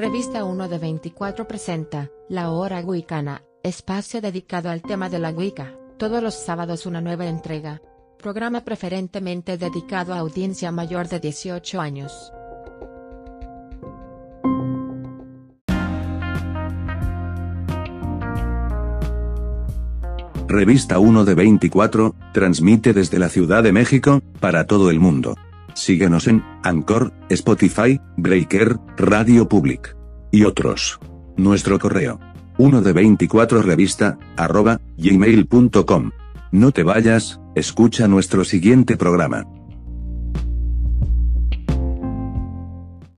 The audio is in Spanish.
Revista 1 de 24 presenta, La Hora Wicana, espacio dedicado al tema de la Wicca, todos los sábados una nueva entrega. Programa preferentemente dedicado a audiencia mayor de 18 años. Revista 1 de 24, transmite desde la Ciudad de México, para todo el mundo. Síguenos en Anchor, Spotify, Breaker, Radio Public y otros. Nuestro correo 1 de 24 revista arroba gmail.com. No te vayas, escucha nuestro siguiente programa.